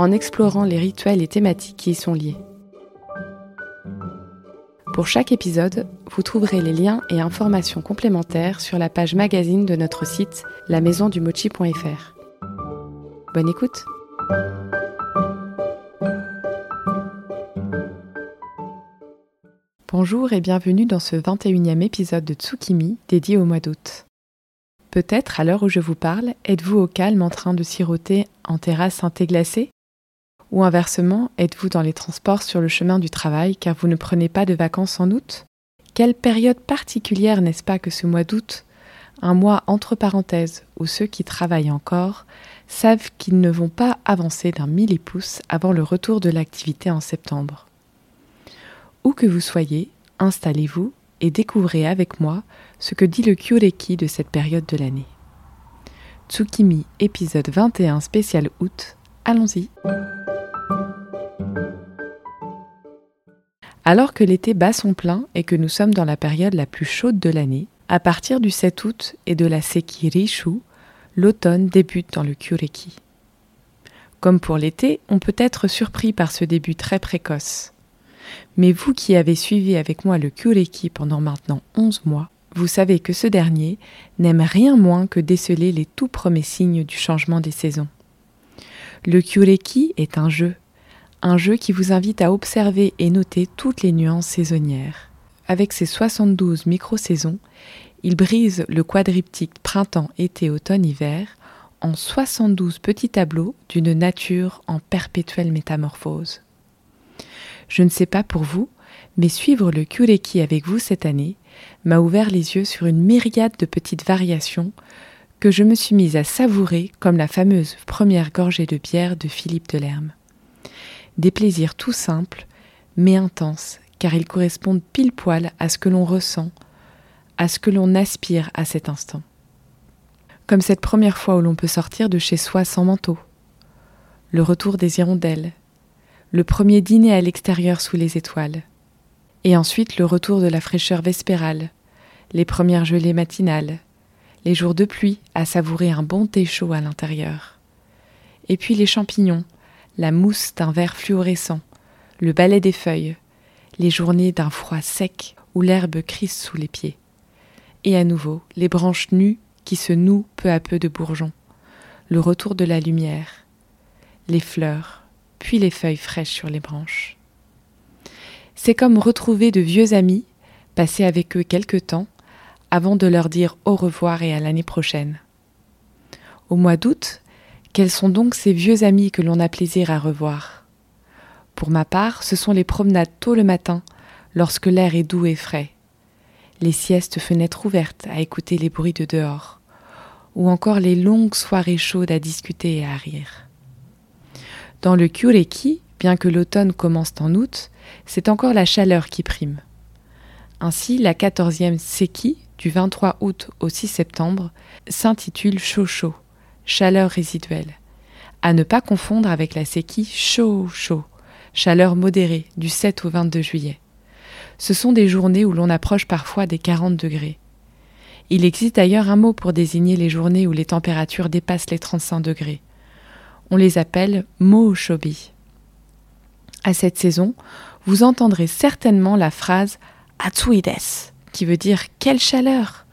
en explorant les rituels et thématiques qui y sont liés. Pour chaque épisode, vous trouverez les liens et informations complémentaires sur la page magazine de notre site lamaisondumochi.fr. Bonne écoute Bonjour et bienvenue dans ce 21e épisode de Tsukimi dédié au mois d'août. Peut-être, à l'heure où je vous parle, êtes-vous au calme en train de siroter en terrasse un thé glacé ou inversement, êtes-vous dans les transports sur le chemin du travail car vous ne prenez pas de vacances en août? Quelle période particulière n'est-ce pas que ce mois d'août? Un mois entre parenthèses où ceux qui travaillent encore savent qu'ils ne vont pas avancer d'un millipouce avant le retour de l'activité en septembre. Où que vous soyez, installez-vous et découvrez avec moi ce que dit le Kyureki de cette période de l'année. Tsukimi épisode 21 spécial août, allons-y. Alors que l'été bat son plein et que nous sommes dans la période la plus chaude de l'année, à partir du 7 août et de la Seki Rishu, l'automne débute dans le Kyureki. Comme pour l'été, on peut être surpris par ce début très précoce. Mais vous qui avez suivi avec moi le Kyureki pendant maintenant 11 mois, vous savez que ce dernier n'aime rien moins que déceler les tout premiers signes du changement des saisons. Le Kyureki est un jeu, un jeu qui vous invite à observer et noter toutes les nuances saisonnières. Avec ses 72 micro-saisons, il brise le quadriptyque printemps, été, automne, hiver en 72 petits tableaux d'une nature en perpétuelle métamorphose. Je ne sais pas pour vous, mais suivre le Kureki avec vous cette année m'a ouvert les yeux sur une myriade de petites variations que je me suis mise à savourer comme la fameuse première gorgée de bière de Philippe Delerme des plaisirs tout simples, mais intenses, car ils correspondent pile poil à ce que l'on ressent, à ce que l'on aspire à cet instant. Comme cette première fois où l'on peut sortir de chez soi sans manteau, le retour des hirondelles, le premier dîner à l'extérieur sous les étoiles, et ensuite le retour de la fraîcheur vespérale, les premières gelées matinales, les jours de pluie à savourer un bon thé chaud à l'intérieur, et puis les champignons, la mousse d'un verre fluorescent, le balai des feuilles, les journées d'un froid sec où l'herbe crisse sous les pieds. Et à nouveau, les branches nues qui se nouent peu à peu de bourgeons, le retour de la lumière, les fleurs, puis les feuilles fraîches sur les branches. C'est comme retrouver de vieux amis, passer avec eux quelque temps, avant de leur dire au revoir et à l'année prochaine. Au mois d'août, quels sont donc ces vieux amis que l'on a plaisir à revoir? Pour ma part, ce sont les promenades tôt le matin, lorsque l'air est doux et frais, les siestes fenêtres ouvertes à écouter les bruits de dehors, ou encore les longues soirées chaudes à discuter et à rire. Dans le Kyureki, bien que l'automne commence en août, c'est encore la chaleur qui prime. Ainsi, la quatorzième Seki, du 23 août au 6 septembre, s'intitule Shosho chaleur résiduelle. À ne pas confondre avec la séquie chaud-chaud, chaleur modérée du 7 au 22 juillet. Ce sont des journées où l'on approche parfois des 40 degrés. Il existe d'ailleurs un mot pour désigner les journées où les températures dépassent les 35 degrés. On les appelle shobi. À cette saison, vous entendrez certainement la phrase Atsuides, qui veut dire quelle chaleur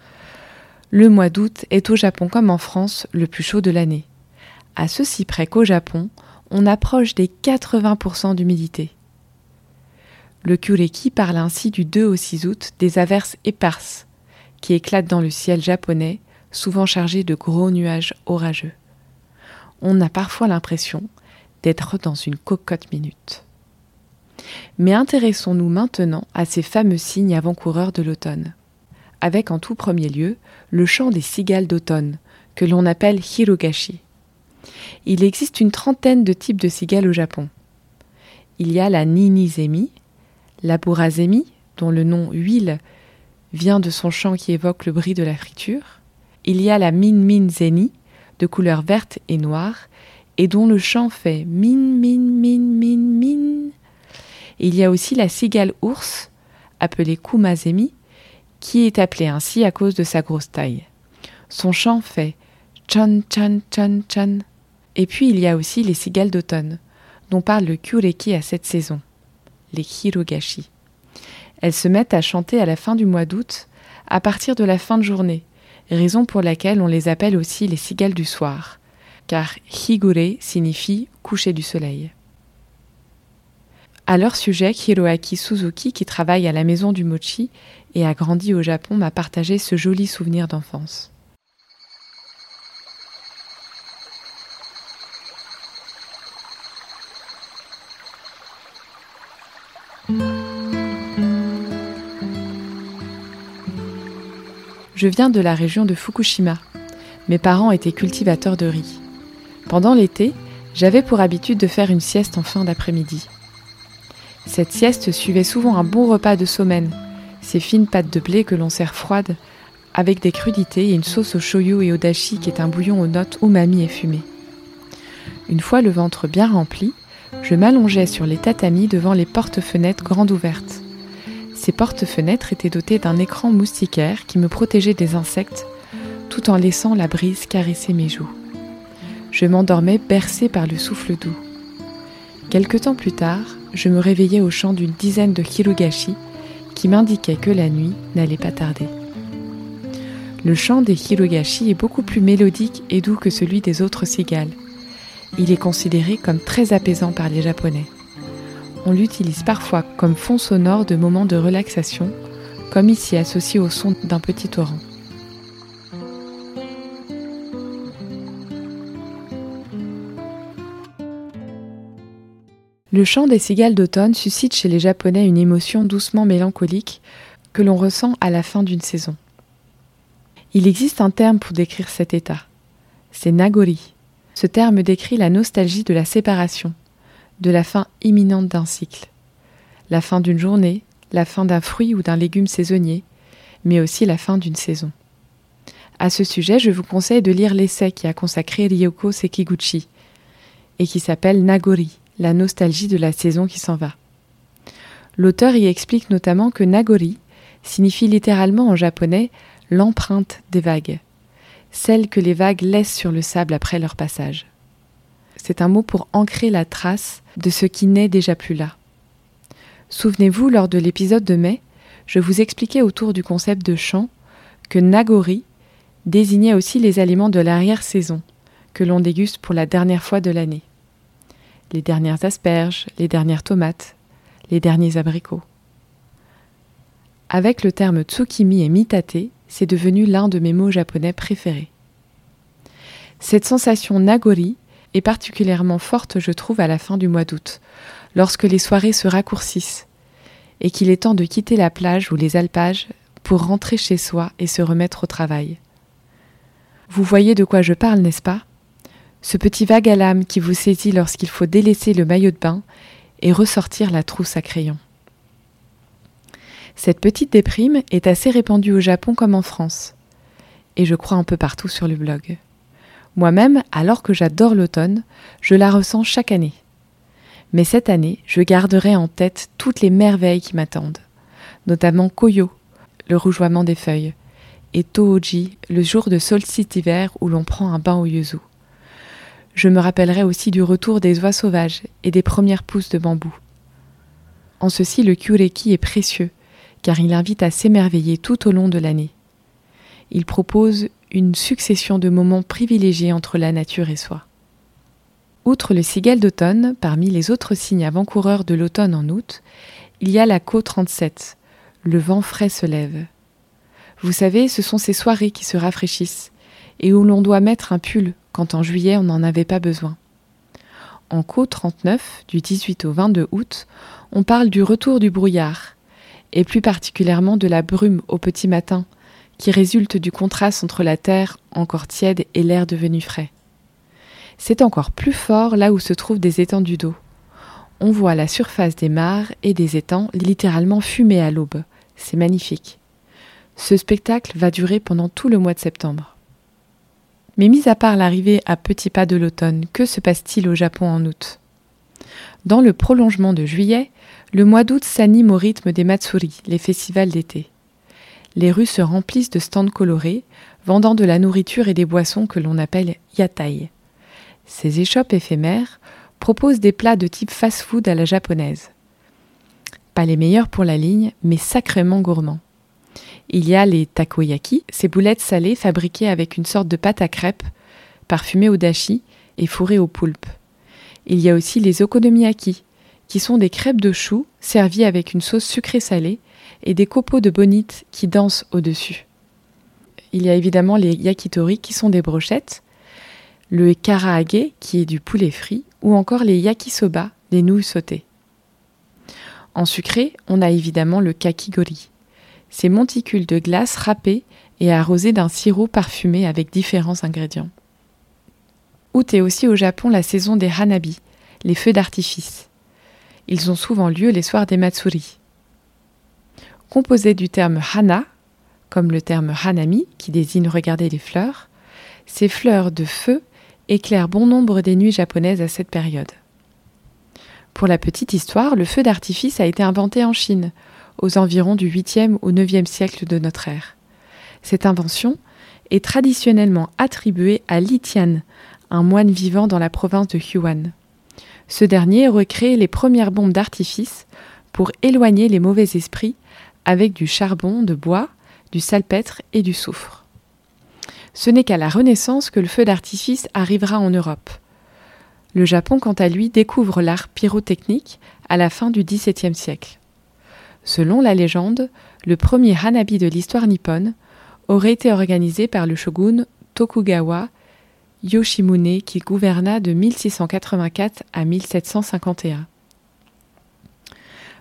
le mois d'août est au Japon comme en France le plus chaud de l'année. À ceci près qu'au Japon, on approche des 80% d'humidité. Le Kureki parle ainsi du 2 au 6 août des averses éparses qui éclatent dans le ciel japonais, souvent chargés de gros nuages orageux. On a parfois l'impression d'être dans une cocotte minute. Mais intéressons-nous maintenant à ces fameux signes avant-coureurs de l'automne avec en tout premier lieu le chant des cigales d'automne, que l'on appelle hirogashi. Il existe une trentaine de types de cigales au Japon. il y a la ninizemi, la burazemi, dont le nom huile vient de son chant qui évoque le bris de la friture. Il y a la minminzeni, de couleur verte et noire, et dont le chant fait min min min min min. il y a aussi la cigale ours, appelée kumazemi, qui est appelée ainsi à cause de sa grosse taille. Son chant fait chan chan chan chan. Et puis il y a aussi les cigales d'automne, dont parle le Kureki à cette saison, les Hirogashi. Elles se mettent à chanter à la fin du mois d'août, à partir de la fin de journée, raison pour laquelle on les appelle aussi les cigales du soir, car Higure signifie coucher du soleil. À leur sujet, Hiroaki Suzuki, qui travaille à la maison du mochi et a grandi au Japon, m'a partagé ce joli souvenir d'enfance. Je viens de la région de Fukushima. Mes parents étaient cultivateurs de riz. Pendant l'été, j'avais pour habitude de faire une sieste en fin d'après-midi. Cette sieste suivait souvent un bon repas de somen, ces fines pâtes de blé que l'on sert froides, avec des crudités et une sauce au shoyu et au dashi qui est un bouillon aux notes umami et fumé. Une fois le ventre bien rempli, je m'allongeais sur les tatamis devant les portes-fenêtres grandes ouvertes. Ces portes-fenêtres étaient dotées d'un écran moustiquaire qui me protégeait des insectes tout en laissant la brise caresser mes joues. Je m'endormais bercé par le souffle doux. Quelque temps plus tard, je me réveillais au chant d'une dizaine de hirugashi qui m'indiquait que la nuit n'allait pas tarder. Le chant des hirugashi est beaucoup plus mélodique et doux que celui des autres cigales. Il est considéré comme très apaisant par les Japonais on l'utilise parfois comme fond sonore de moments de relaxation, comme ici associé au son d'un petit torrent. Le chant des cigales d'automne suscite chez les Japonais une émotion doucement mélancolique que l'on ressent à la fin d'une saison. Il existe un terme pour décrire cet état. C'est nagori. Ce terme décrit la nostalgie de la séparation, de la fin imminente d'un cycle. La fin d'une journée, la fin d'un fruit ou d'un légume saisonnier, mais aussi la fin d'une saison. À ce sujet, je vous conseille de lire l'essai qui a consacré Ryoko Sekiguchi et qui s'appelle Nagori, la nostalgie de la saison qui s'en va. L'auteur y explique notamment que Nagori signifie littéralement en japonais l'empreinte des vagues, celle que les vagues laissent sur le sable après leur passage. C'est un mot pour ancrer la trace de ce qui n'est déjà plus là. Souvenez-vous, lors de l'épisode de mai, je vous expliquais autour du concept de chant que Nagori désignait aussi les aliments de l'arrière-saison, que l'on déguste pour la dernière fois de l'année. Les dernières asperges, les dernières tomates, les derniers abricots. Avec le terme tsukimi et mitate, c'est devenu l'un de mes mots japonais préférés. Cette sensation nagori est particulièrement forte, je trouve, à la fin du mois d'août, lorsque les soirées se raccourcissent, et qu'il est temps de quitter la plage ou les alpages pour rentrer chez soi et se remettre au travail. Vous voyez de quoi je parle, n'est-ce pas? Ce petit vague à l'âme qui vous saisit lorsqu'il faut délaisser le maillot de bain et ressortir la trousse à crayon. Cette petite déprime est assez répandue au Japon comme en France, et je crois un peu partout sur le blog. Moi-même, alors que j'adore l'automne, je la ressens chaque année. Mais cette année, je garderai en tête toutes les merveilles qui m'attendent, notamment Koyo, le rougeoiement des feuilles, et Tohoji, le jour de solstice d'hiver où l'on prend un bain au yuzu. Je me rappellerai aussi du retour des oies sauvages et des premières pousses de bambou. En ceci, le Kyureki est précieux, car il invite à s'émerveiller tout au long de l'année. Il propose une succession de moments privilégiés entre la nature et soi. Outre le cigale d'automne, parmi les autres signes avant-coureurs de l'automne en août, il y a la Co 37, le vent frais se lève. Vous savez, ce sont ces soirées qui se rafraîchissent et où l'on doit mettre un pull quand en juillet on n'en avait pas besoin. En Co 39, du 18 au 22 août, on parle du retour du brouillard, et plus particulièrement de la brume au petit matin, qui résulte du contraste entre la terre encore tiède et l'air devenu frais. C'est encore plus fort là où se trouvent des étendues d'eau. on voit la surface des mares et des étangs littéralement fumer à l'aube. C'est magnifique. Ce spectacle va durer pendant tout le mois de septembre. Mais mis à part l'arrivée à petits pas de l'automne, que se passe-t-il au Japon en août? Dans le prolongement de juillet, le mois d'août s'anime au rythme des Matsuri, les festivals d'été. Les rues se remplissent de stands colorés, vendant de la nourriture et des boissons que l'on appelle yatai. Ces échoppes éphémères proposent des plats de type fast-food à la japonaise. Pas les meilleurs pour la ligne, mais sacrément gourmands. Il y a les takoyaki, ces boulettes salées fabriquées avec une sorte de pâte à crêpes, parfumée au dashi et fourrées au poulpe. Il y a aussi les okonomiyaki, qui sont des crêpes de choux servies avec une sauce sucrée salée et des copeaux de bonite qui dansent au-dessus. Il y a évidemment les yakitori qui sont des brochettes, le karaage qui est du poulet frit ou encore les yakisoba, des nouilles sautées. En sucré, on a évidemment le kakigori, ces monticules de glace râpés et arrosés d'un sirop parfumé avec différents ingrédients. Août est aussi au Japon la saison des hanabi, les feux d'artifice. Ils ont souvent lieu les soirs des matsuri. Composés du terme hana, comme le terme hanami qui désigne regarder les fleurs, ces fleurs de feu éclairent bon nombre des nuits japonaises à cette période. Pour la petite histoire, le feu d'artifice a été inventé en Chine, aux environs du 8e ou 9e siècle de notre ère. Cette invention est traditionnellement attribuée à Li Tian, un moine vivant dans la province de Huan. Ce dernier recrée les premières bombes d'artifice pour éloigner les mauvais esprits avec du charbon de bois, du salpêtre et du soufre. Ce n'est qu'à la Renaissance que le feu d'artifice arrivera en Europe. Le Japon, quant à lui, découvre l'art pyrotechnique à la fin du XVIIe siècle. Selon la légende, le premier hanabi de l'histoire nippone aurait été organisé par le shogun Tokugawa Yoshimune qui gouverna de 1684 à 1751.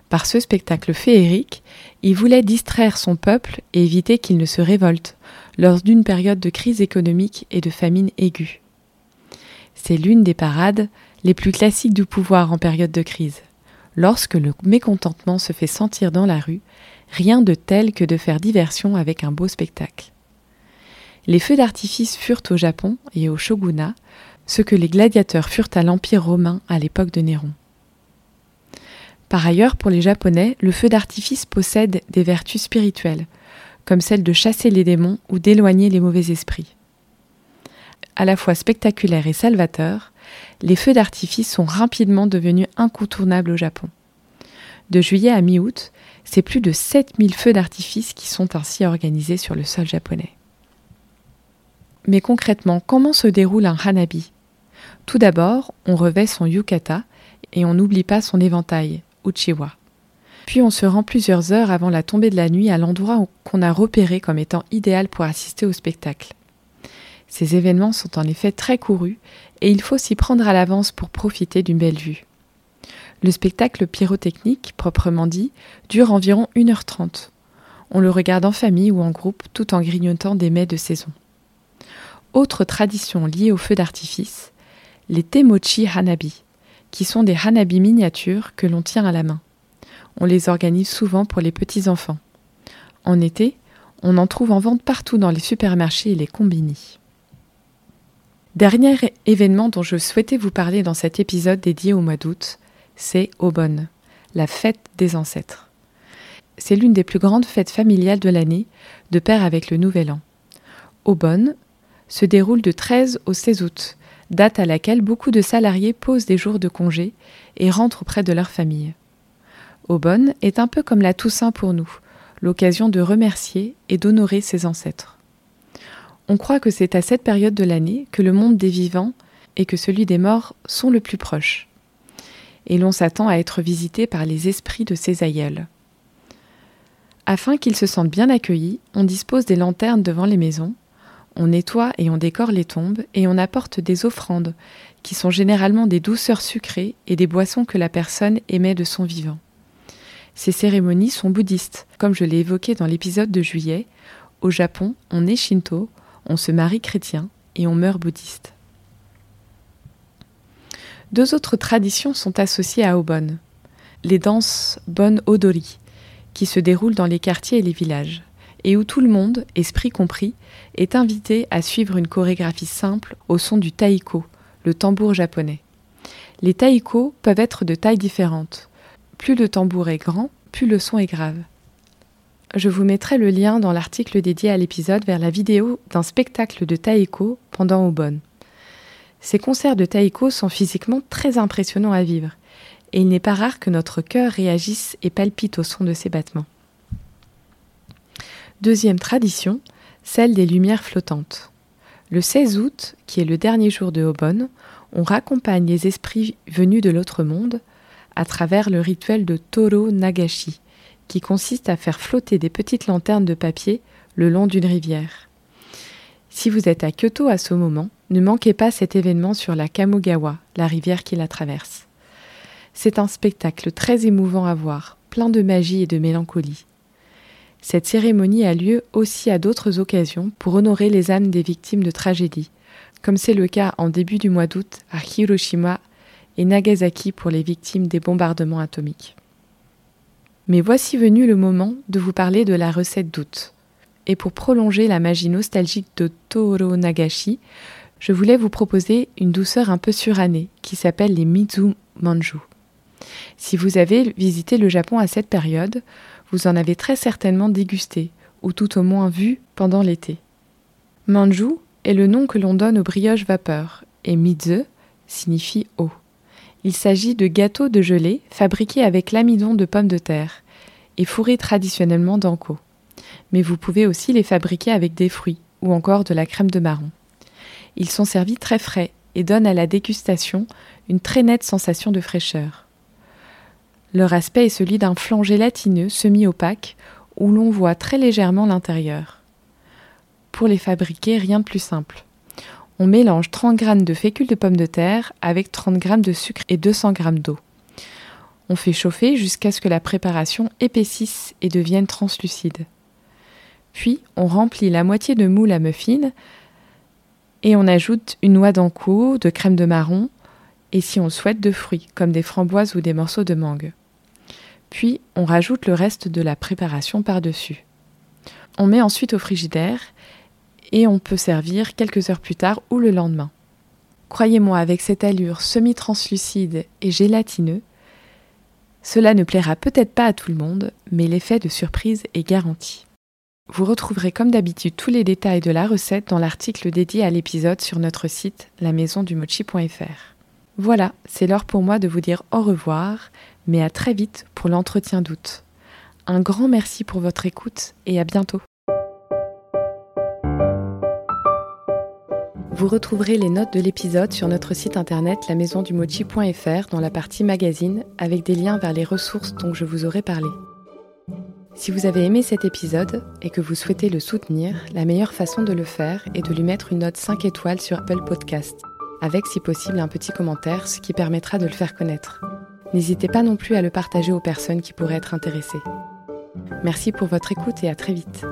Par ce spectacle féerique, il voulait distraire son peuple et éviter qu'il ne se révolte lors d'une période de crise économique et de famine aiguë. C'est l'une des parades les plus classiques du pouvoir en période de crise. Lorsque le mécontentement se fait sentir dans la rue, rien de tel que de faire diversion avec un beau spectacle. Les feux d'artifice furent au Japon et au shogunat ce que les gladiateurs furent à l'Empire romain à l'époque de Néron. Par ailleurs, pour les Japonais, le feu d'artifice possède des vertus spirituelles, comme celle de chasser les démons ou d'éloigner les mauvais esprits. À la fois spectaculaires et salvateurs, les feux d'artifice sont rapidement devenus incontournables au Japon. De juillet à mi-août, c'est plus de 7000 feux d'artifice qui sont ainsi organisés sur le sol japonais. Mais concrètement, comment se déroule un hanabi? Tout d'abord, on revêt son yukata et on n'oublie pas son éventail, uchiwa. Puis on se rend plusieurs heures avant la tombée de la nuit à l'endroit qu'on a repéré comme étant idéal pour assister au spectacle. Ces événements sont en effet très courus et il faut s'y prendre à l'avance pour profiter d'une belle vue. Le spectacle pyrotechnique, proprement dit, dure environ 1h30. On le regarde en famille ou en groupe tout en grignotant des mets de saison. Autre tradition liée au feu d'artifice, les temochi hanabi, qui sont des hanabi miniatures que l'on tient à la main. On les organise souvent pour les petits-enfants. En été, on en trouve en vente partout dans les supermarchés et les combini. Dernier événement dont je souhaitais vous parler dans cet épisode dédié au mois d'août, c'est Obon, la fête des ancêtres. C'est l'une des plus grandes fêtes familiales de l'année, de pair avec le Nouvel An. Obon se déroule de 13 au 16 août, date à laquelle beaucoup de salariés posent des jours de congé et rentrent auprès de leur famille. Obon est un peu comme la Toussaint pour nous, l'occasion de remercier et d'honorer ses ancêtres. On croit que c'est à cette période de l'année que le monde des vivants et que celui des morts sont le plus proches. Et l'on s'attend à être visité par les esprits de ses aïeuls. Afin qu'ils se sentent bien accueillis, on dispose des lanternes devant les maisons, on nettoie et on décore les tombes et on apporte des offrandes, qui sont généralement des douceurs sucrées et des boissons que la personne émet de son vivant. Ces cérémonies sont bouddhistes, comme je l'ai évoqué dans l'épisode de juillet. Au Japon, on est shinto, on se marie chrétien et on meurt bouddhiste. Deux autres traditions sont associées à Obon. Les danses Bon Odori, qui se déroulent dans les quartiers et les villages, et où tout le monde, esprit compris, est invité à suivre une chorégraphie simple au son du taiko, le tambour japonais. Les taiko peuvent être de tailles différentes. Plus le tambour est grand, plus le son est grave. Je vous mettrai le lien dans l'article dédié à l'épisode vers la vidéo d'un spectacle de taiko pendant Obon. Ces concerts de taiko sont physiquement très impressionnants à vivre, et il n'est pas rare que notre cœur réagisse et palpite au son de ces battements. Deuxième tradition, celle des lumières flottantes. Le 16 août, qui est le dernier jour de Obon, on raccompagne les esprits venus de l'autre monde à travers le rituel de Toro Nagashi, qui consiste à faire flotter des petites lanternes de papier le long d'une rivière. Si vous êtes à Kyoto à ce moment, ne manquez pas cet événement sur la Kamogawa, la rivière qui la traverse. C'est un spectacle très émouvant à voir, plein de magie et de mélancolie. Cette cérémonie a lieu aussi à d'autres occasions pour honorer les âmes des victimes de tragédies, comme c'est le cas en début du mois d'août à Hiroshima et Nagasaki pour les victimes des bombardements atomiques. Mais voici venu le moment de vous parler de la recette d'août. Et pour prolonger la magie nostalgique de Toro Nagashi, je voulais vous proposer une douceur un peu surannée qui s'appelle les Mizu Manju. Si vous avez visité le Japon à cette période, vous en avez très certainement dégusté, ou tout au moins vu pendant l'été. Manju est le nom que l'on donne aux brioches vapeur, et Mizu signifie eau. Il s'agit de gâteaux de gelée fabriqués avec l'amidon de pommes de terre et fourrés traditionnellement d'anko. Mais vous pouvez aussi les fabriquer avec des fruits ou encore de la crème de marron. Ils sont servis très frais et donnent à la dégustation une très nette sensation de fraîcheur. Leur aspect est celui d'un flanc gélatineux semi-opaque où l'on voit très légèrement l'intérieur. Pour les fabriquer, rien de plus simple. On mélange 30 g de fécule de pommes de terre avec 30 g de sucre et 200 g d'eau. On fait chauffer jusqu'à ce que la préparation épaississe et devienne translucide. Puis on remplit la moitié de moule à muffins et on ajoute une noix d'ankou, de crème de marron et si on souhaite de fruits comme des framboises ou des morceaux de mangue. Puis on rajoute le reste de la préparation par-dessus. On met ensuite au frigidaire et on peut servir quelques heures plus tard ou le lendemain. Croyez-moi, avec cette allure semi-translucide et gélatineux, cela ne plaira peut-être pas à tout le monde, mais l'effet de surprise est garanti. Vous retrouverez comme d'habitude tous les détails de la recette dans l'article dédié à l'épisode sur notre site lamaisondumochi.fr. Voilà, c'est l'heure pour moi de vous dire au revoir, mais à très vite pour l'entretien d'août. Un grand merci pour votre écoute et à bientôt. Vous retrouverez les notes de l'épisode sur notre site internet lamaisondumochi.fr dans la partie magazine avec des liens vers les ressources dont je vous aurai parlé. Si vous avez aimé cet épisode et que vous souhaitez le soutenir, la meilleure façon de le faire est de lui mettre une note 5 étoiles sur Apple Podcast, avec si possible un petit commentaire, ce qui permettra de le faire connaître. N'hésitez pas non plus à le partager aux personnes qui pourraient être intéressées. Merci pour votre écoute et à très vite.